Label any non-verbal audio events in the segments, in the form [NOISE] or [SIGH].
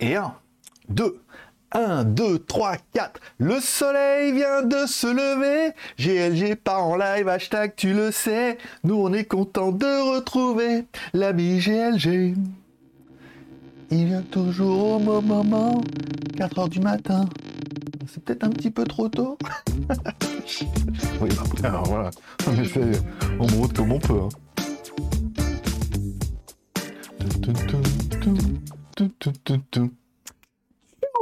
Et 1, 2, 1, 2, 3, 4. Le soleil vient de se lever. GLG pas en live, hashtag tu le sais. Nous on est content de retrouver l'ami GLG. Il vient toujours au moment, 4 heures du matin. C'est peut-être un petit peu trop tôt. [LAUGHS] oui, bah alors voilà. On essaie, on monte comme on peut. hein.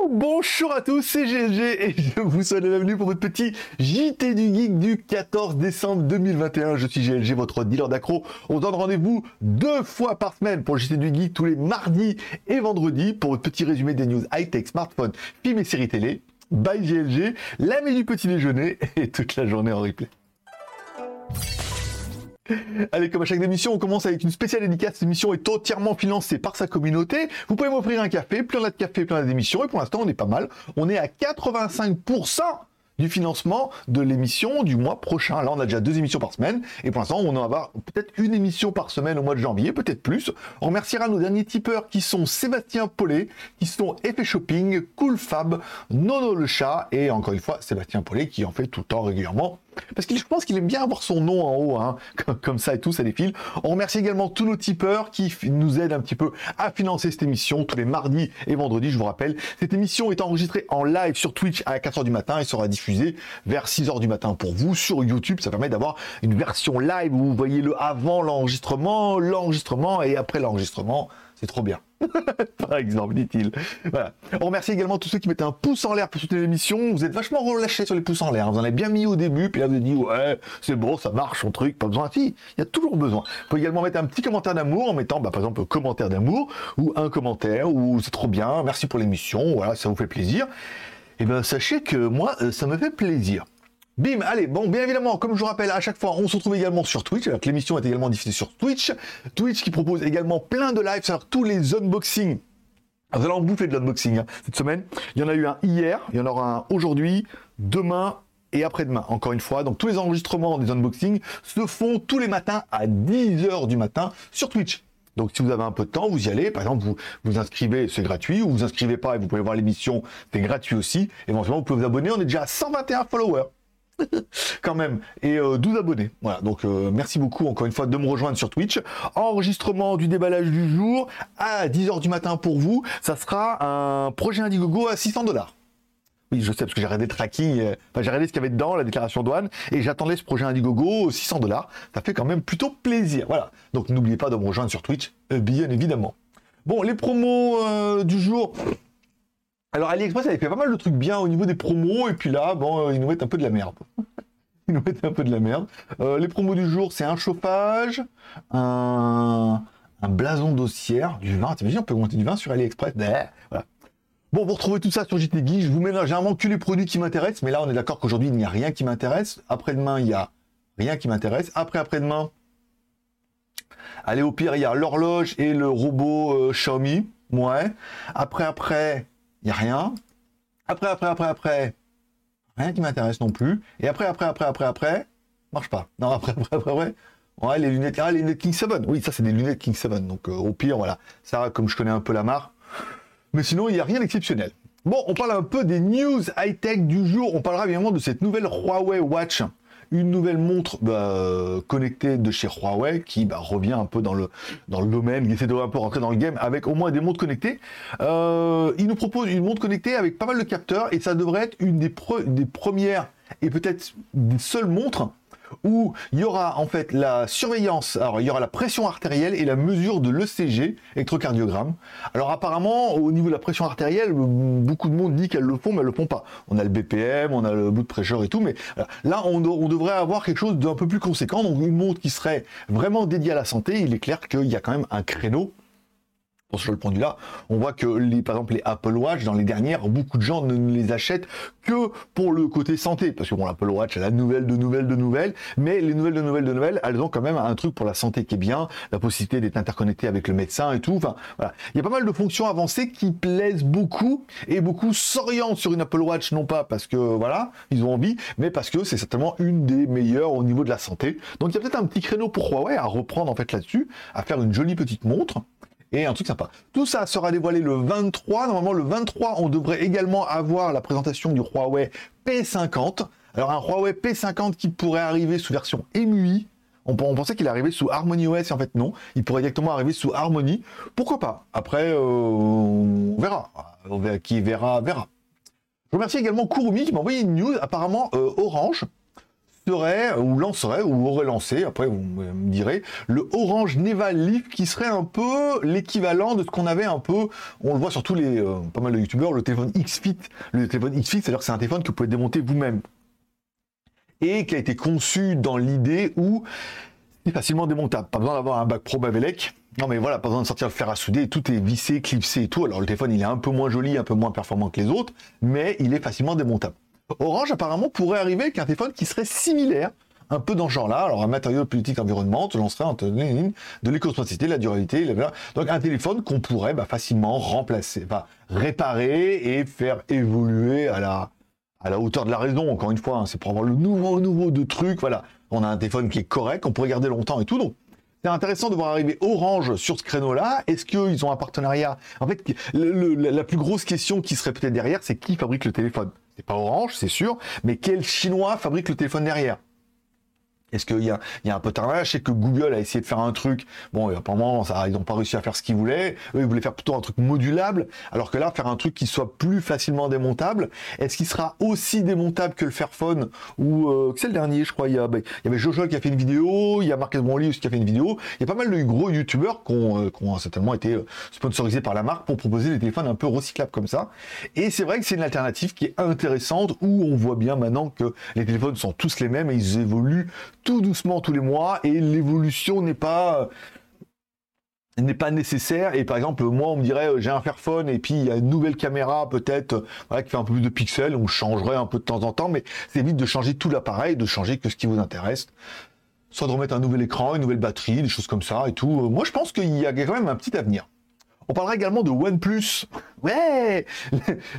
Bonjour à tous, c'est GLG et je vous souhaite la bienvenue pour votre petit JT du Geek du 14 décembre 2021. Je suis GLG, votre dealer d'accro. On donne rendez-vous deux fois par semaine pour le JT du Geek tous les mardis et vendredis pour votre petit résumé des news high-tech, smartphone, films et séries télé. By GLG, la du petit déjeuner et toute la journée en replay. Allez, comme à chaque émission, on commence avec une spéciale dédicace. Cette émission est entièrement financée par sa communauté. Vous pouvez m'offrir un café, plus on de café, plus on a d'émissions. Et pour l'instant, on est pas mal. On est à 85% du financement de l'émission du mois prochain. Là, on a déjà deux émissions par semaine. Et pour l'instant, on en va peut-être une émission par semaine au mois de janvier, peut-être plus. On remerciera nos derniers tipeurs qui sont Sébastien Paulet, qui sont Effet Shopping, Cool Fab, Nono le chat et encore une fois, Sébastien Paulet qui en fait tout le temps régulièrement. Parce que je pense qu'il aime bien avoir son nom en haut, hein, [LAUGHS] comme, ça et tout, ça défile. On remercie également tous nos tipeurs qui nous aident un petit peu à financer cette émission tous les mardis et vendredis, je vous rappelle. Cette émission est enregistrée en live sur Twitch à 4h du matin et sera diffusée vers 6h du matin pour vous sur YouTube. Ça permet d'avoir une version live où vous voyez le avant l'enregistrement, l'enregistrement et après l'enregistrement. C'est trop bien. [LAUGHS] Par exemple, dit-il. Voilà. On remercie également tous ceux qui mettent un pouce en l'air pour soutenir l'émission. Vous êtes vachement relâchés sur les pouces en l'air. Vous en avez bien mis au début, puis là vous avez dit ouais, c'est bon, ça marche, son truc, pas besoin. Si, il y a toujours besoin. Vous pouvez également mettre un petit commentaire d'amour en mettant, bah, par exemple, commentaire d'amour ou un commentaire ou c'est trop bien, merci pour l'émission, voilà, ça vous fait plaisir. Et ben sachez que moi, euh, ça me fait plaisir. Bim, allez, bon, bien évidemment, comme je vous rappelle, à chaque fois, on se retrouve également sur Twitch, alors que l'émission est également diffusée sur Twitch. Twitch qui propose également plein de lives, c'est-à-dire tous les unboxings. Vous allez en bouffer de l'unboxing hein, cette semaine. Il y en a eu un hier, il y en aura un aujourd'hui, demain et après-demain, encore une fois. Donc tous les enregistrements des unboxings se font tous les matins à 10h du matin sur Twitch. Donc si vous avez un peu de temps, vous y allez. Par exemple, vous vous inscrivez, c'est gratuit. Ou vous inscrivez pas et vous pouvez voir l'émission, c'est gratuit aussi. Éventuellement, vous pouvez vous abonner. On est déjà à 121 followers [LAUGHS] quand même, et euh, 12 abonnés. Voilà, donc euh, merci beaucoup encore une fois de me rejoindre sur Twitch. Enregistrement du déballage du jour à 10h du matin pour vous. Ça sera un projet Indiegogo à 600 dollars. Oui, je sais, parce que j'ai regardé le tracking, euh, enfin j'ai regardé ce qu'il y avait dedans, la déclaration douane, et j'attendais ce projet Indiegogo 600 dollars. Ça fait quand même plutôt plaisir. Voilà. Donc n'oubliez pas de me rejoindre sur Twitch, euh, bien évidemment. Bon, les promos euh, du jour. Alors AliExpress avait fait pas mal de trucs bien au niveau des promos, et puis là, bon, euh, ils nous mettent un peu de la merde. [LAUGHS] ils nous mettent un peu de la merde. Euh, les promos du jour, c'est un chauffage, un, blason d'ossière, du vin. T'imagines, on peut monter du vin sur AliExpress Voilà. Bon, vous retrouvez tout ça sur JT. Je vous mets là, généralement que les produits qui m'intéressent, mais là, on est d'accord qu'aujourd'hui, il n'y a rien qui m'intéresse. Après-demain, il y a rien qui m'intéresse. Après, après-demain, allez, au pire, il y a l'horloge et le robot euh, Xiaomi. Ouais. Après, après, a rien. Après, après, après, après, rien qui m'intéresse non plus. Et après, après, après, après, après, marche pas. Non, après, après, après, après. Ouais, les lunettes, ah, les lunettes King 7. Oui, ça, c'est des lunettes King 7. Donc, euh, au pire, voilà. Ça, comme je connais un peu la marque. Mais sinon, il n'y a rien d'exceptionnel. Bon, on parle un peu des news high-tech du jour. On parlera évidemment de cette nouvelle Huawei Watch. Une nouvelle montre bah, connectée de chez Huawei qui bah, revient un peu dans le, domaine, qui essaie de rentrer dans le game avec au moins des montres connectées. Euh, il nous propose une montre connectée avec pas mal de capteurs et ça devrait être une des premières et peut-être des seules montres où il y aura en fait la surveillance, alors il y aura la pression artérielle et la mesure de l'ECG, électrocardiogramme. Alors apparemment, au niveau de la pression artérielle, beaucoup de monde dit qu'elles le font, mais elles le font pas. On a le BPM, on a le blood pressure et tout, mais voilà. là, on, on devrait avoir quelque chose d'un peu plus conséquent, donc une montre qui serait vraiment dédiée à la santé. Il est clair qu'il y a quand même un créneau pour ce point de vue-là, on voit que les, par exemple les Apple Watch dans les dernières, beaucoup de gens ne les achètent que pour le côté santé, parce que bon l'Apple Watch elle a nouvelle de nouvelles de nouvelles, mais les nouvelles de nouvelles de nouvelles, elles ont quand même un truc pour la santé qui est bien, la possibilité d'être interconnecté avec le médecin et tout. Enfin voilà, il y a pas mal de fonctions avancées qui plaisent beaucoup et beaucoup s'orientent sur une Apple Watch non pas parce que voilà ils ont envie, mais parce que c'est certainement une des meilleures au niveau de la santé. Donc il y a peut-être un petit créneau pour Huawei à reprendre en fait là-dessus, à faire une jolie petite montre et un truc sympa. Tout ça sera dévoilé le 23. Normalement, le 23, on devrait également avoir la présentation du Huawei P50. Alors, un Huawei P50 qui pourrait arriver sous version EMUI. On, pensait qu'il arrivait sous Harmony OS, en fait non. Il pourrait directement arriver sous Harmony. Pourquoi pas? Après, euh, on verra. Qui verra, verra. Je remercie également Kurumi qui m'a envoyé une news. Apparemment, euh, Orange serait ou lancerait ou aurait lancé, après vous me direz, le Orange Neva Leaf qui serait un peu l'équivalent de ce qu'on avait un peu, on le voit sur tous les, euh, pas mal de youtubeurs, le téléphone X-Fit. Le téléphone X-Fit, c'est-à-dire que c'est un téléphone que vous pouvez démonter vous-même. Et qui a été conçu dans l'idée où c'est facilement démontable. Pas besoin d'avoir un bac pro Bavelec. Non mais voilà, pas besoin de sortir le fer à souder, tout est vissé, clipsé et tout. Alors le téléphone il est un peu moins joli, un peu moins performant que les autres, mais il est facilement démontable. Orange apparemment pourrait arriver avec un téléphone qui serait similaire, un peu dans ce genre-là. Alors un matériau politique environnement, te lancerait de l'éco-spacité, la durabilité, donc un téléphone qu'on pourrait bah, facilement remplacer, réparer et faire évoluer à la, hauteur de la raison. Encore une fois, hein, c'est pour avoir le nouveau nouveau de trucs. Voilà, on a un téléphone qui est correct, qu'on pourrait garder longtemps et tout. Donc c'est intéressant de voir arriver Orange sur ce créneau-là. Est-ce qu'ils ont un partenariat? En fait, la plus grosse question qui serait peut-être derrière, c'est qui fabrique le téléphone? C'est pas Orange, c'est sûr, mais quel Chinois fabrique le téléphone derrière? Est-ce qu'il y, a, un peu tard Je sais que Google a essayé de faire un truc. Bon, apparemment, ils n'ont pas réussi à faire ce qu'ils voulaient. Eux, ils voulaient faire plutôt un truc modulable. Alors que là, faire un truc qui soit plus facilement démontable. Est-ce qu'il sera aussi démontable que le Fairphone Ou euh, c'est le dernier, je crois? Il y, a, ben, il y avait Jojo qui a fait une vidéo. Il y a Marcus Brownlee aussi qui a fait une vidéo. Il y a pas mal de gros youtubeurs qui ont, euh, ont certainement été euh, sponsorisés par la marque pour proposer des téléphones un peu recyclables comme ça. Et c'est vrai que c'est une alternative qui est intéressante où on voit bien maintenant que les téléphones sont tous les mêmes et ils évoluent tout doucement tous les mois et l'évolution n'est pas n'est pas nécessaire. Et par exemple moi on me dirait euh, j'ai un Fairphone et puis il y a une nouvelle caméra peut-être euh, qui fait un peu plus de pixels. On changerait un peu de temps en temps mais c'est vite de changer tout l'appareil de changer que ce qui vous intéresse. Soit de remettre un nouvel écran une nouvelle batterie des choses comme ça et tout. Moi je pense qu'il y a quand même un petit avenir on parlera également de OnePlus. Ouais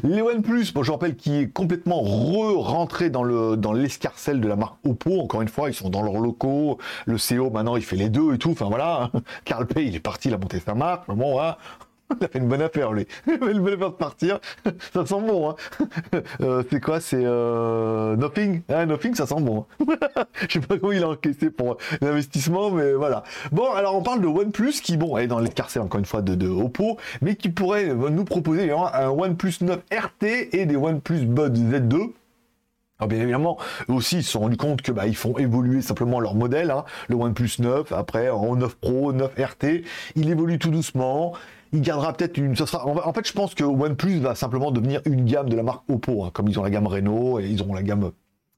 Les OnePlus, bon, je rappelle, qui est complètement re-rentré dans le dans l'escarcelle de la marque Oppo. Encore une fois, ils sont dans leurs locaux. Le CEO, maintenant, il fait les deux et tout. Enfin, voilà. Carl Pay, il est parti, il a monté sa marque. Bon, voilà. Il a fait une bonne affaire, lui. [LAUGHS] Il a fait une bonne affaire de partir. [LAUGHS] Ça sent bon, hein. [LAUGHS] Euh, c'est quoi C'est euh, Nothing ah, Nothing, ça sent bon. Hein. Je sais pas comment il a encaissé pour l'investissement, mais voilà. Bon, alors on parle de OnePlus qui, bon, est dans l'escarcelle encore une fois de, Oppo, mais qui pourrait nous proposer un OnePlus 9 RT et des OnePlus Bud Z2. Alors bien évidemment, eux aussi, ils se sont rendus compte que bah, ils font évoluer simplement leur modèle. Hein. Le OnePlus 9, après en 9 Pro, 9 RT, il évolue tout doucement il gardera peut-être une. en fait, je pense que OnePlus va simplement devenir une gamme de la marque Oppo, hein, comme ils ont la gamme Renault et ils auront la gamme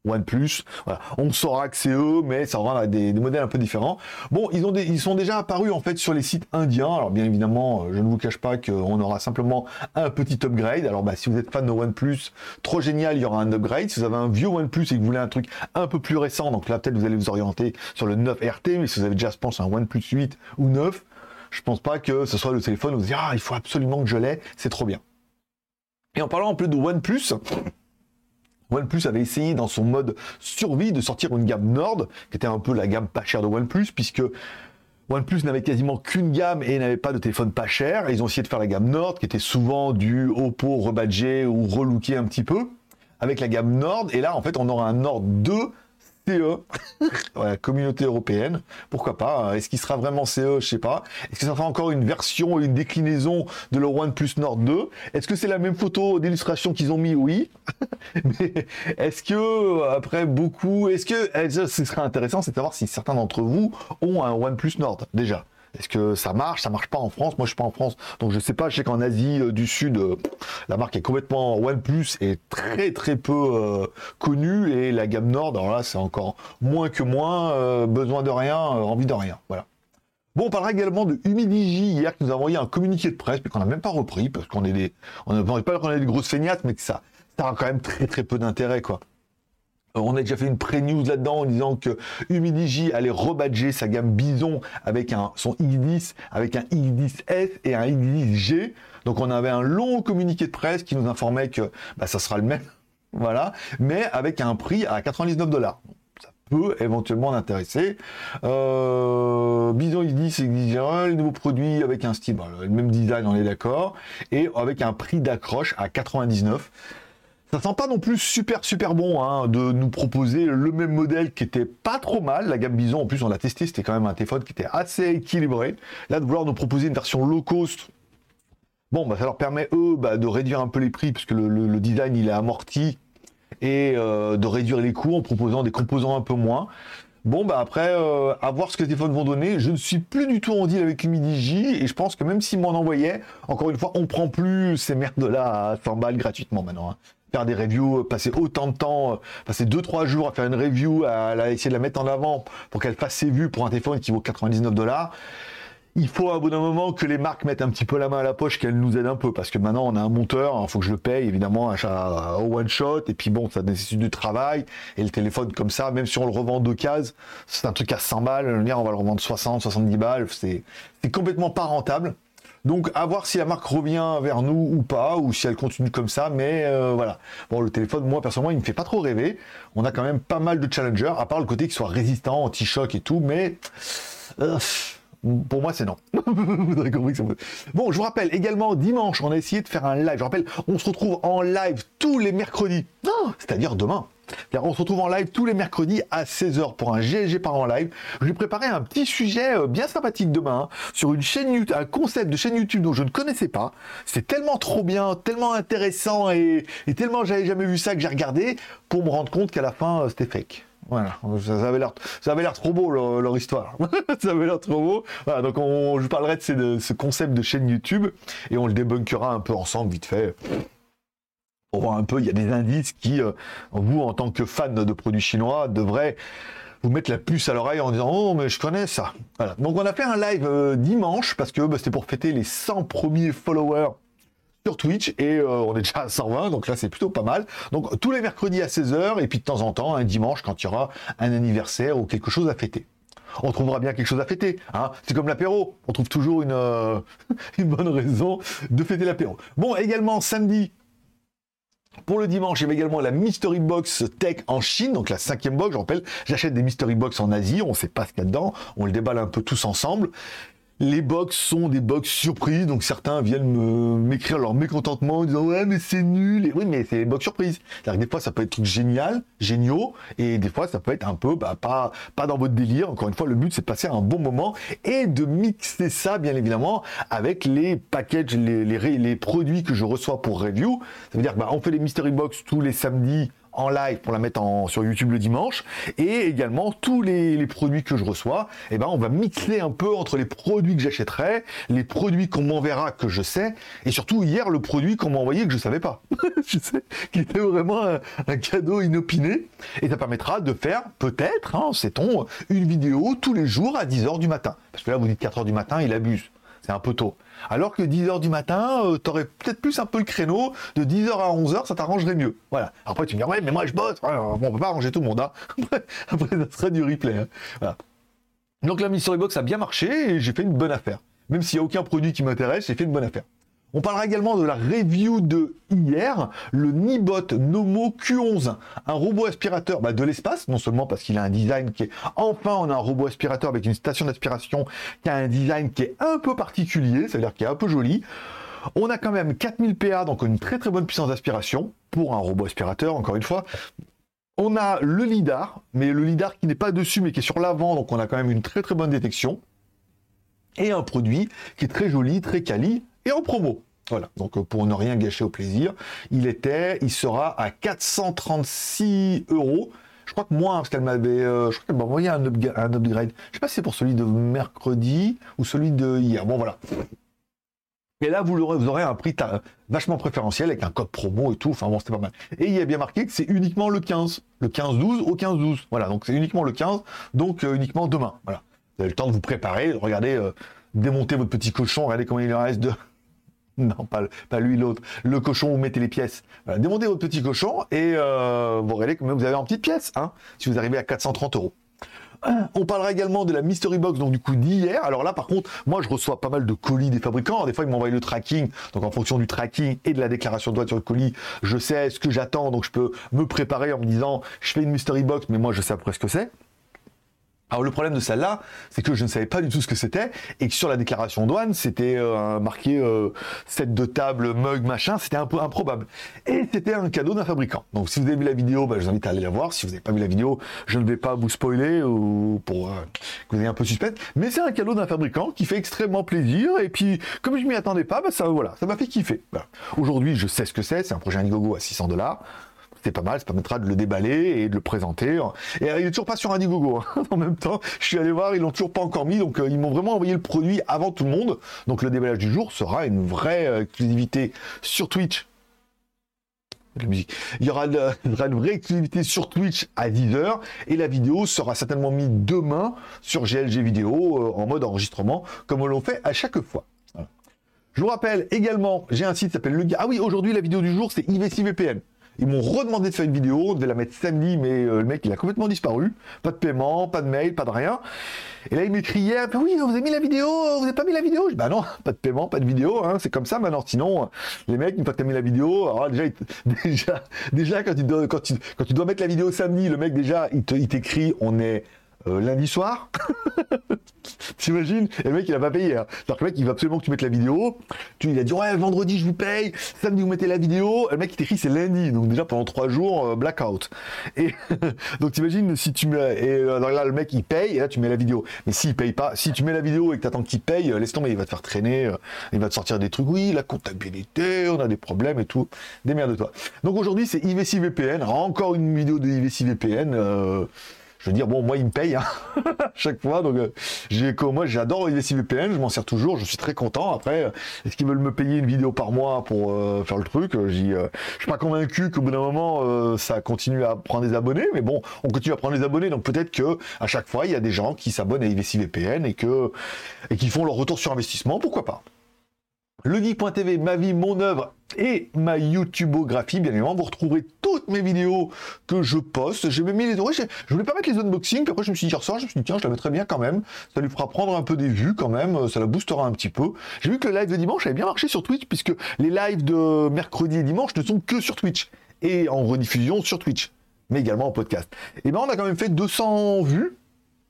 OnePlus. Voilà. On saura que c'est eux, mais ça aura des, modèles un peu différents. Bon, ils, ont sont déjà apparus en fait sur les sites indiens. Alors bien évidemment, euh, je ne vous cache pas qu'on aura simplement un petit upgrade. Alors bah, si vous êtes fan de OnePlus, trop génial, il y aura un upgrade. Si vous avez un vieux OnePlus et que vous voulez un truc un peu plus récent, donc là peut-être vous allez vous orienter sur le 9 RT, mais si vous avez déjà, je pense, un OnePlus 8 ou 9, je pense pas que ce soit le téléphone où vous dites ah il faut absolument que je l'ai, c'est trop bien. Et en parlant un peu de OnePlus, [LAUGHS] OnePlus avait essayé dans son mode survie de sortir une gamme Nord, qui était un peu la gamme pas chère de OnePlus, puisque OnePlus n'avait quasiment qu'une gamme et n'avait pas de téléphone pas cher. Ils ont essayé de faire la gamme Nord, qui était souvent du Oppo rebadgé ou relooké un petit peu, avec la gamme Nord. Et là, en fait, on aura un Nord 2 CE, la [LAUGHS] communauté européenne, pourquoi pas. Hein. Est-ce qu'il sera vraiment CE Je sais pas. Est-ce que ça sera encore une version, une déclinaison de leur OnePlus Nord 2 Est-ce que c'est la même photo d'illustration qu'ils ont mis? Oui. [LAUGHS] Mais est-ce que, après beaucoup, est-ce que, eh, ce serait intéressant, c'est de savoir si certains d'entre vous ont un OnePlus Nord déjà est-ce que ça marche? Ça marche pas en France? Moi, je suis pas en France, donc je sais pas. Je sais qu'en Asie euh, du Sud, euh, la marque est complètement OnePlus est très très peu euh, connue et la gamme Nord, alors là, c'est encore moins que moins. besoin de rien, envie de rien. Voilà. Bon, on parlera également de Humidigi hier qui nous a envoyé un communiqué de presse, mais qu'on n'a même pas repris parce qu'on est des, on pas qu'on est des grosses feignasses, mais que ça, ça a quand même très très peu d'intérêt, quoi. Euh, on a déjà fait une pré-news là-dedans en disant que Humidigi allait rebadger sa gamme Bison avec un, son X10, avec un X10S et un X10G. Donc on avait un long communiqué de presse qui nous informait que bah, ça sera le même, [LAUGHS] voilà, mais avec un prix à 99 dollars peut éventuellement l'intéresser. Euh, Bison, il dit, c'est le nouveau produit avec un style, le même design, on est d'accord, et avec un prix d'accroche à 99. Ça sent pas non plus super super bon hein, de nous proposer le même modèle qui était pas trop mal. La gamme Bison, en plus, on l'a testé, c'était quand même un téléphone qui était assez équilibré. Là, de vouloir nous proposer une version low cost, bon, bah, ça leur permet eux bah, de réduire un peu les prix puisque le, design il est amorti et euh, de réduire les coûts en proposant des composants un peu moins. Bon, bah après, euh, à voir ce que les téléphones vont donner. Je ne suis plus du tout en deal avec J et je pense que même s'ils m'en envoyaient, encore une fois, on prend plus ces merdes-là à 100 balles gratuitement maintenant. Hein faire des reviews, passer autant de temps, euh, passer 2-3 jours à faire une review, à, essayer de la mettre en avant pour qu'elle fasse ses vues pour un téléphone qui vaut 99 dollars. Il faut à bout d'un moment que les marques mettent un petit peu la main à la poche, qu'elles nous aident un peu, parce que maintenant on a un monteur, il faut que je le paye évidemment achat au one shot, et puis bon, ça nécessite du travail, et le téléphone comme ça, même si on le revend de cases, c'est un truc à 100 balles, on va le revendre 60, 70 balles, c'est complètement pas rentable. Donc à voir si la marque revient vers nous ou pas, ou si elle continue comme ça, mais euh, voilà. Bon, le téléphone, moi personnellement, il me fait pas trop rêver. On a quand même pas mal de challengers, à part le côté qu'il soit résistant, anti-choc et tout, mais... Euh, pour moi, c'est non. [LAUGHS] vous aurez compris que Bon, je vous rappelle également, dimanche, on a essayé de faire un live. Je rappelle, on se retrouve en live tous les mercredis, c'est-à-dire demain. On se retrouve en live tous les mercredis à 16h pour un GLG par en live. Je vais préparer un petit sujet euh, bien sympathique demain hein, sur une chaîne YouTube, un concept de chaîne YouTube dont je ne connaissais pas. C'est tellement trop bien, tellement intéressant et, tellement j'avais jamais vu ça que j'ai regardé pour me rendre compte qu'à la fin euh, c'était fake. Voilà, ça, avait l'air, trop beau leur, histoire. [LAUGHS] ça avait l'air trop beau. Donc on, je parlerai de, ce concept de chaîne YouTube et on le débunkera un peu ensemble vite fait pour voir un peu, il y a des indices qui, euh, vous, en tant que fan de produits chinois, devraient vous mettre la puce à l'oreille en disant Oh, mais je connais ça. Voilà. Donc, on a fait un live euh, dimanche parce que bah, c'était pour fêter les 100 premiers followers sur Twitch et euh, on est déjà à 120, donc là c'est plutôt pas mal. Donc tous les mercredis à 16h et puis de temps en temps un dimanche quand il y aura un anniversaire ou quelque chose à fêter. On trouvera bien quelque chose à fêter. Hein. C'est comme l'apéro. On trouve toujours une [LAUGHS] bonne raison de fêter l'apéro. Bon, également samedi, pour le dimanche, il y avait également la Mystery Box Tech en Chine, donc la cinquième box. Je rappelle, j'achète des Mystery Box en Asie, on ne sait pas ce qu'il y a dedans, on le déballe un peu tous ensemble. Les box sont des box surprises, donc certains viennent m'écrire leur mécontentement en disant ouais mais c'est nul. Et oui mais c'est des box surprises. C'est-à-dire que des fois ça peut être génial, géniaux, et des fois ça peut être un peu bah, pas pas dans votre délire. Encore une fois le but c'est de passer un bon moment et de mixer ça bien évidemment avec les packages, les, les, les produits que je reçois pour review. Ça veut dire que bah, on fait les mystery box tous les samedis en live pour la mettre sur YouTube le dimanche. Et également tous les, produits que je reçois eh ben on va mixer un peu entre les produits que j'achèterai les produits qu'on m'enverra que je sais et surtout hier le produit qu'on m'a envoyé que je savais pas. [LAUGHS] Je sais qu'il était vraiment un, cadeau inopiné. Et ça permettra de faire peut-être hein, sait-on une vidéo tous les jours à 10h du matin. Parce que là vous dites 4h du matin il abuse c'est un peu tôt alors que 10h du matin, euh, tu aurais peut-être plus un peu le créneau de 10h à 11h, ça t'arrangerait mieux. Voilà. Après, tu me dis, ouais, mais moi je bosse. Bon, on peut pas arranger tout le monde. Hein. [LAUGHS] Après, ça serait du replay. Hein. Donc la Mystery Box a bien marché et j'ai fait une bonne affaire. Même s'il n'y a aucun produit qui m'intéresse, j'ai fait une bonne affaire. On parlera également de la review de hier, le Nibot Nomo Q11, un robot aspirateur bah, de l'espace, non seulement parce qu'il a un design qui est... Enfin, on a un robot aspirateur avec une station d'aspiration qui a un design qui est un peu particulier, c'est-à-dire qui est un peu joli. On a quand même 4000 PA, donc une très très bonne puissance d'aspiration pour un robot aspirateur, encore une fois. On a le LIDAR, mais le LIDAR qui n'est pas dessus, mais qui est sur l'avant, donc on a quand même une très très bonne détection. Et un produit qui est très joli, très quali, et en promo. Voilà, donc euh, pour ne rien gâcher au plaisir, il était, il sera à 436 euros. Je crois que moins, parce qu'elle m'avait, euh, je crois qu'elle m'a envoyé un, upgrade. Je sais pas si c'est pour celui de mercredi ou celui de hier. Bon voilà. Et là, vous aurez, vous aurez un prix vachement préférentiel avec un code promo et tout. Enfin bon, c'était pas mal. Et il y a bien marqué que c'est uniquement le 15. Le 15-12 au 15-12. Voilà, donc c'est uniquement le 15, donc euh, uniquement demain. Voilà. Vous avez le temps de vous préparer, de regarder, démonter votre petit cochon, regardez comment il reste de, [LAUGHS] Non, pas, lui, l'autre. Le cochon, vous mettez les pièces. Voilà, demandez votre petit cochon et euh, vous regardez que vous avez en petite pièce, hein, si vous arrivez à 430 euros. [CLEARS THROAT] On parlera également de la Mystery Box, donc du coup d'hier. Alors là, par contre, moi, je reçois pas mal de colis des fabricants. Des fois, ils m'envoient le tracking. Donc, en fonction du tracking et de la déclaration de droit sur le colis, je sais ce que j'attends. Donc, je peux me préparer en me disant, je fais une Mystery Box, mais moi, je sais à peu près ce que c'est. Alors le problème de celle-là, c'est que je ne savais pas du tout ce que c'était et que sur la déclaration douane, c'était euh, marqué euh, set de table, mug, machin, c'était un peu improbable. Et c'était un cadeau d'un fabricant. Donc si vous avez vu la vidéo, bah, je vous invite à aller la voir. Si vous n'avez pas vu la vidéo, je ne vais pas vous spoiler ou pour euh, que vous ayez un peu suspense. Mais c'est un cadeau d'un fabricant qui fait extrêmement plaisir. Et puis comme je m'y attendais pas, bah, ça voilà, ça m'a fait kiffer. Aujourd'hui, je sais ce que c'est. C'est un projet Indiegogo à 600 dollars c'est pas mal, ça permettra de le déballer et de le présenter. Et il est toujours pas sur Indiegogo. Hein. [LAUGHS] En même temps, je suis allé voir, ils l'ont toujours pas encore mis, donc euh, ils m'ont vraiment envoyé le produit avant tout le monde. Donc le déballage du jour sera une vraie euh, exclusivité sur Twitch. La. Il y aura, [LAUGHS] une vraie exclusivité sur Twitch à 10h et la vidéo sera certainement mise demain sur GLG vidéo euh, en mode enregistrement comme on l'on fait à chaque fois. Je vous rappelle également, j'ai un site qui s'appelle Le Ah oui, aujourd'hui la vidéo du jour c'est IVC VPN. Ils m'ont redemandé de faire une vidéo, devait la mettre samedi, mais euh, le mec il a complètement disparu. Pas de paiement, pas de mail, pas de rien. Et là il m'écrit hier, oui, vous avez mis la vidéo, vous n'avez pas mis la vidéo je dis, Bah non, pas de paiement, pas de vidéo, hein, c'est comme ça maintenant. Sinon, les mecs, une fois que tu mis la vidéo, alors déjà, [LAUGHS] déjà, déjà quand, tu dois, quand tu dois mettre la vidéo samedi, le mec déjà, il t'écrit, on est euh, lundi soir. [LAUGHS] T'imagines Et le mec, il a pas payé. Hein. que le mec, il veut absolument que tu mettes la vidéo. Tu, il a dit, ouais, vendredi, je vous paye. Samedi, vous mettez la vidéo. le mec, il t'écrit, c'est lundi. Donc, déjà, pendant trois jours, euh, blackout. Et [LAUGHS] donc, t'imagines, si tu mets. Et euh, là, le mec, il paye. Et là, tu mets la vidéo. Mais s'il paye pas, si tu mets la vidéo et que t'attends qu'il paye, laisse tomber. Il va te faire traîner. il va te sortir des trucs. Oui, la comptabilité, on a des problèmes et tout. Démerde-toi. Donc, aujourd'hui, c'est IVC VPN. Encore une vidéo de IVC VPN je veux dire, bon, moi, il me paye hein, [LAUGHS] chaque fois. Donc, euh, j'ai, moi, j'adore les VPN, je m'en sers toujours, je suis très content. Après, est-ce qu'ils veulent me payer une vidéo par mois pour euh, faire le truc j'y, euh, Je suis pas convaincu qu'au bout d'un moment, ça continue à prendre des abonnés, mais bon, on continue à prendre des abonnés, donc peut-être que à chaque fois, il y a des gens qui s'abonnent à IVC VPN et que et qui font leur retour sur investissement, pourquoi pas. Legeek.tv, ma vie, mon œuvre et ma YouTubeographie, bien évidemment. Vous retrouverez toutes mes vidéos que je poste. J'ai même mis les je, je voulais pas mettre les unboxings, après je me suis dit, ça, je me suis dit, tiens, je la mettrai bien quand même. Ça lui fera prendre un peu des vues quand même, ça la boostera un petit peu. J'ai vu que le live de dimanche avait bien marché sur Twitch, puisque les lives de mercredi et dimanche ne sont que sur Twitch. Et en rediffusion sur Twitch, mais également en podcast. Et ben on a quand même fait 200 vues.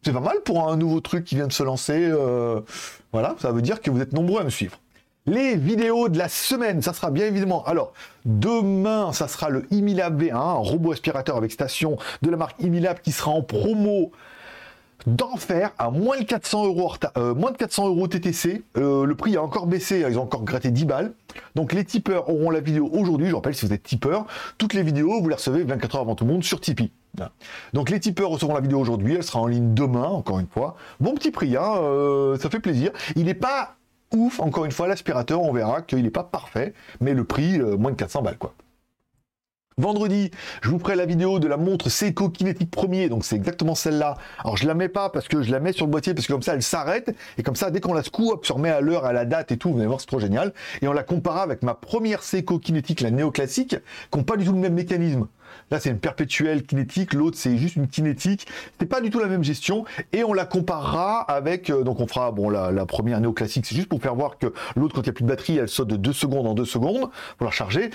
C'est pas mal pour un nouveau truc qui vient de se lancer. Euh, voilà, ça veut dire que vous êtes nombreux à me suivre. Les vidéos de la semaine, ça sera bien évidemment. Alors, demain, ça sera le Imilab V1, un robot aspirateur avec station de la marque Imilab qui sera en promo d'enfer à moins de 400 euros, euh, moins de 400 euros TTC. Euh, le prix a encore baissé, ils ont encore gratté 10 balles. Donc les tipeurs auront la vidéo aujourd'hui. Je rappelle, si vous êtes tipeur, toutes les vidéos, vous les recevez 24 heures avant tout le monde sur Tipeee. Donc les tipeurs recevront la vidéo aujourd'hui, elle sera en ligne demain, encore une fois. Bon petit prix, hein, euh, ça fait plaisir. Il n'est pas ouf, encore une fois, l'aspirateur, on verra qu'il n'est pas parfait, mais le prix, euh, moins de 400 balles, quoi. Vendredi, je vous ferai la vidéo de la montre Seiko Kinetic Premier, donc c'est exactement celle-là. Alors je la mets pas parce que je la mets sur le boîtier, parce que comme ça elle s'arrête, et comme ça dès qu'on la secoue, hop, se remet à l'heure, à la date et tout, vous allez voir c'est trop génial. Et on la compare avec ma première Seiko Kinetic, la néoclassique, qui n'ont pas du tout le même mécanisme. Là, c'est une perpétuelle kinétique, l'autre, c'est juste une kinétique. C'est pas du tout la même gestion. Et on la comparera avec, euh, donc on fera, bon, la, la première néoclassique, c'est juste pour faire voir que l'autre, quand il n'y a plus de batterie, elle saute de 2 secondes en 2 secondes pour la recharger.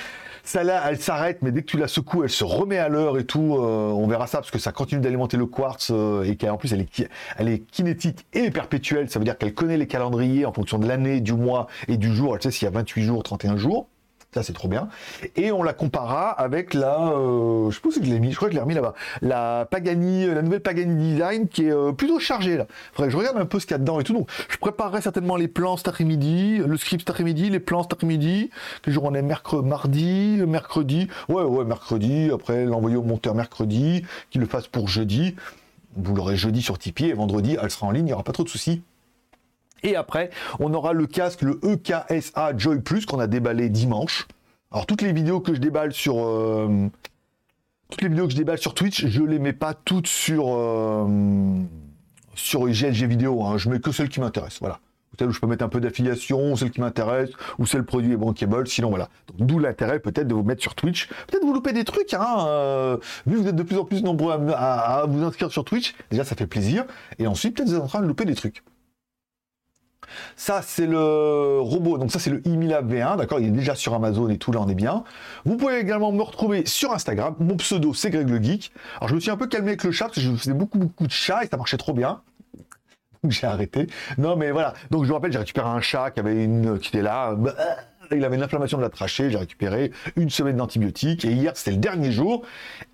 Celle-là, elle s'arrête, mais dès que tu la secoues, elle se remet à l'heure et tout. Euh, on verra ça parce que ça continue d'alimenter le quartz euh, et qu'en plus, elle est, elle est kinétique et perpétuelle. Ça veut dire qu'elle connaît les calendriers en fonction de l'année, du mois et du jour. Elle sait s'il y a 28 jours, 31 jours. C'est trop bien. Et on la comparera avec la, euh, je pense que je l'ai mis, je crois que je l'ai remis là-bas, la Pagani, la nouvelle Pagani Design qui est euh, plutôt chargée là. Faudrait que je regarde un peu ce qu'il y a dedans et tout. Donc, je préparerai certainement les plans cet après-midi, le script cet après-midi, les plans cet après-midi. Le jour on est mercredi, mardi, mercredi. Ouais, ouais, mercredi. Après, l'envoyer au monteur mercredi, qu'il le fasse pour jeudi. Vous l'aurez jeudi sur Tipeee et vendredi, elle sera en ligne, il n'y aura pas trop de soucis. Et après, on aura le casque, le EKSA Joy Plus qu'on a déballé dimanche. Alors toutes les vidéos que je déballe sur euh, toutes les vidéos que je déballe sur Twitch, je les mets pas toutes sur euh, sur GLG vidéo. Hein. Je mets que celles qui m'intéressent. Voilà. celle où je peux mettre un peu d'affiliation, celle qui m'intéresse, ou celle produit est bankable, sinon voilà. D'où l'intérêt peut-être de vous mettre sur Twitch. Peut-être vous loupez des trucs, hein, euh, vu que vous êtes de plus en plus nombreux à, vous inscrire sur Twitch, déjà ça fait plaisir, et ensuite peut-être vous êtes en train de louper des trucs. Ça, c'est le robot. Donc ça, c'est le Imilab V1. D'accord Il est déjà sur Amazon et tout. Là, on est bien. Vous pouvez également me retrouver sur Instagram. Mon pseudo, c'est Greg le Geek. Alors, je me suis un peu calmé avec le chat parce que je faisais beaucoup, beaucoup de chats et ça marchait trop bien [LAUGHS] j'ai arrêté. Non, mais voilà. Donc, je vous rappelle, j'ai récupéré un chat qui avait une, qui était là. Il avait une inflammation de la trachée, j'ai récupéré une semaine d'antibiotiques, et hier, c'était le dernier jour,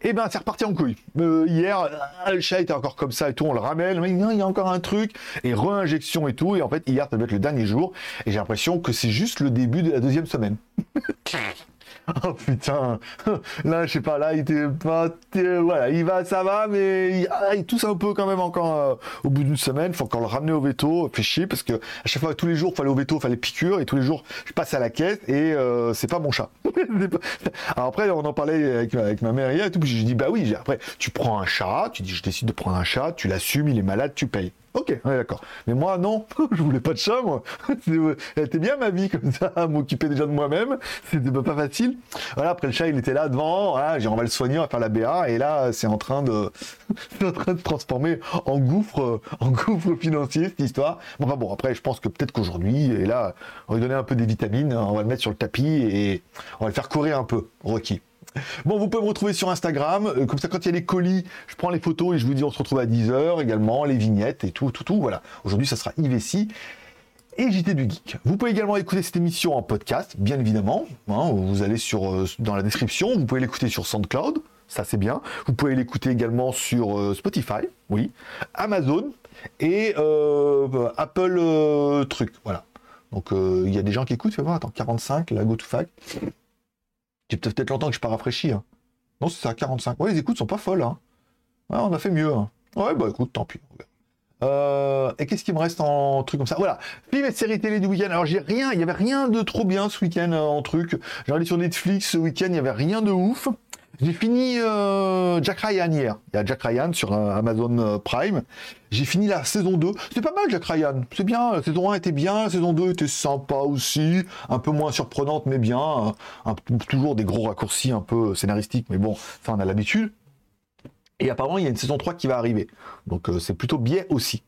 et ben c'est reparti en couille. Euh, hier, euh, le chat était encore comme ça et tout, on le ramène, mais non, il y a encore un truc, et re-injection et tout, et en fait, hier, ça devait être le dernier jour, et j'ai l'impression que c'est juste le début de la deuxième semaine. [LAUGHS] [LAUGHS] Oh putain, [LAUGHS] là je sais pas, là il était pas, voilà, il va, ça va, mais il, ah, tousse un peu quand même encore euh, au bout d'une semaine. Faut encore le ramener au veto, fait chier parce que à chaque fois tous les jours fallait au veto, fallait piqûre et tous les jours je passe à la caisse et euh, c'est pas mon chat. [LAUGHS] Alors après on en parlait avec, ma mère hier et tout, puis j'ai dit bah oui, après tu prends un chat, tu dis je décide de prendre un chat, tu l'assumes, il est malade, tu payes. Ok, d'accord. Mais moi, non, [LAUGHS] je voulais pas de chat, moi. [LAUGHS] Elle était bien ma vie comme ça, m'occuper déjà de moi-même. C'était pas facile. Voilà, après le chat, il était là devant. Voilà, on va le soigner, on va faire la BA. Et là, c'est en train de, [LAUGHS] en train de transformer en gouffre, en gouffre financier cette histoire. Bon, enfin bon, après, je pense que peut-être qu'aujourd'hui, et là, on va lui donner un peu des vitamines, on va le mettre sur le tapis et on va le faire courir un peu, Rocky. Bon, vous pouvez me retrouver sur Instagram. Euh, comme ça, quand il y a les colis, je prends les photos et je vous dis on se retrouve à 10h également, les vignettes et tout, tout, tout. Voilà. Aujourd'hui, ça sera IVC et JT du Geek. Vous pouvez également écouter cette émission en podcast, bien évidemment. Hein, vous allez sur, euh, dans la description. Vous pouvez l'écouter sur SoundCloud. Ça, c'est bien. Vous pouvez l'écouter également sur euh, Spotify, oui, Amazon et Apple Truc. Voilà. Donc, il y a des gens qui écoutent. Fais voir, attends, 45, la GoToFac. J'ai peut-être longtemps que je pas rafraîchi. Hein. Non, c'est ça, 45. Ouais, les écoutes sont pas folles. Hein. On a fait mieux. Hein. Ouais, bah écoute, tant pis. Euh, et qu'est-ce qui me reste en truc comme ça? Voilà, film et série télé du week-end. Alors j'ai rien, il y avait rien de trop bien ce week-end euh, en truc. J'ai regardé sur Netflix ce week-end, il y avait rien de ouf. J'ai fini euh, Jack Ryan hier. Il y a Jack Ryan sur euh, Amazon euh, Prime. J'ai fini la saison 2. C'est pas mal Jack Ryan. C'est bien. La saison 1 était bien. La saison 2 était sympa aussi. Un peu moins surprenante, mais bien. toujours des gros raccourcis un peu scénaristiques. Mais bon, ça on a l'habitude. Et apparemment, il y a une saison 3 qui va arriver. Donc c'est plutôt bien aussi.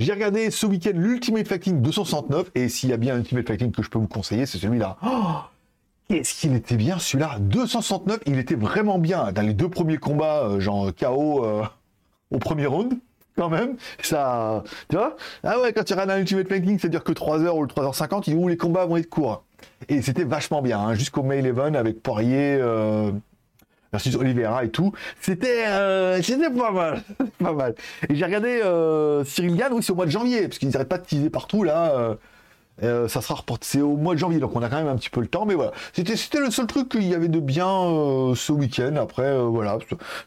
J'ai regardé ce week-end l'Ultimate Fighting 269. Et s'il y a bien un Ultimate Fighting que je peux vous conseiller, c'est celui-là. Oh est-ce qu'il était bien celui-là 269, il était vraiment bien dans les deux premiers combats, euh, genre KO euh, au premier round, quand même. Ça, tu vois? Ah ouais, quand tu regardes un Ultimate Fighting, c'est-à-dire que 3h ou 3h50, où les combats vont être courts. Et c'était vachement bien, hein, jusqu'au May 11 avec Poirier, euh, versus Oliveira et tout. C'était c'était pas mal, [LAUGHS] pas mal. Et j'ai regardé Cyril Gann, oui, c'est au mois de janvier, parce qu'ils n'arrêtent pas de teaser partout là. Euh, ça sera reporté, c'est au mois de janvier, donc on a quand même un petit peu le temps, mais voilà. C'était, le seul truc qu'il y avait de bien euh, ce week-end. Après, euh, voilà,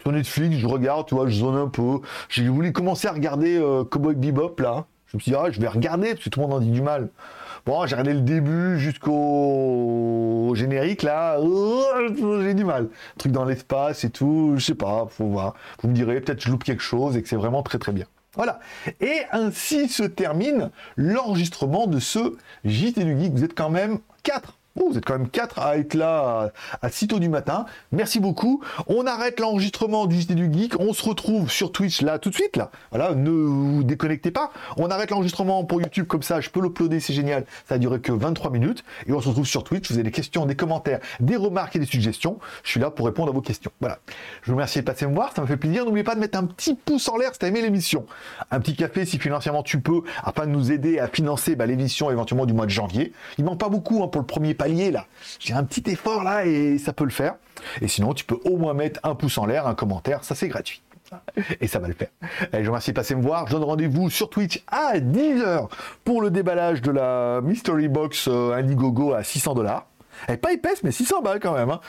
sur Netflix, je regarde, tu vois, je zone un peu. J'ai voulu commencer à regarder Cowboy Bebop là. Je me suis dit, ah, je vais regarder, parce que tout le monde en dit du mal. Bon, j'ai regardé le début jusqu'au générique là, j'ai du mal. Truc dans l'espace et tout, je sais pas, faut voir. Vous me direz, peut-être je loupe quelque chose et que c'est vraiment très très bien. Voilà. Et ainsi se termine l'enregistrement de ce JT du Geek. Vous êtes quand même 4 vous êtes quand même 4 à être là à, si tôt du matin. Merci beaucoup. On arrête l'enregistrement du JT du Geek. On se retrouve sur Twitch là tout de suite là. Voilà, ne vous déconnectez pas. On arrête l'enregistrement pour YouTube comme ça, je peux l'uploader, c'est génial. Ça a duré que 23 minutes. Et on se retrouve sur Twitch. Vous avez des questions, des commentaires, des remarques et des suggestions. Je suis là pour répondre à vos questions. Voilà. Je vous remercie de passer me voir. Ça me fait plaisir. N'oubliez pas de mettre un petit pouce en l'air si tu as aimé l'émission. Un petit café si financièrement tu peux, afin de nous aider à financer bah, l'émission éventuellement du mois de janvier. Il manque pas beaucoup hein, pour le premier là. J'ai un petit effort là et ça peut le faire. Et sinon, tu peux au moins mettre un pouce en l'air, un commentaire, ça c'est gratuit. Et ça va le faire. je vous remercie de passer me voir. Je donne rendez-vous sur Twitch à 10h pour le déballage de la Mystery Box euh, Indiegogo à 600 dollars. Elle est pas épaisse, mais 600 balles quand même. Hein.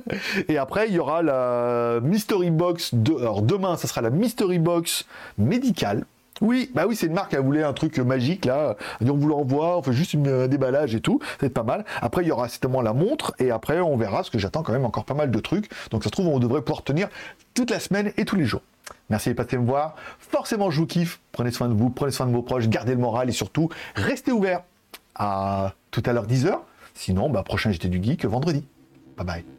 [LAUGHS] Et après, il y aura la Mystery Box. De... Alors demain, ça sera la Mystery Box médicale Oui, bah oui, c'est une marque, elle voulait un truc magique là. On vous l'envoie, on fait juste un déballage et tout. C'est pas mal. Après, il y aura certainement la montre et après, on verra ce que j'attends quand même encore pas mal de trucs. Donc, ça se trouve, on devrait pouvoir tenir toute la semaine et tous les jours. Merci de passer me voir. Forcément, je vous kiffe. Prenez soin de vous, prenez soin de vos proches, gardez le moral et surtout, restez ouverts. À tout à l'heure 10h. Sinon, bah, prochain JT du Geek vendredi. Bye bye.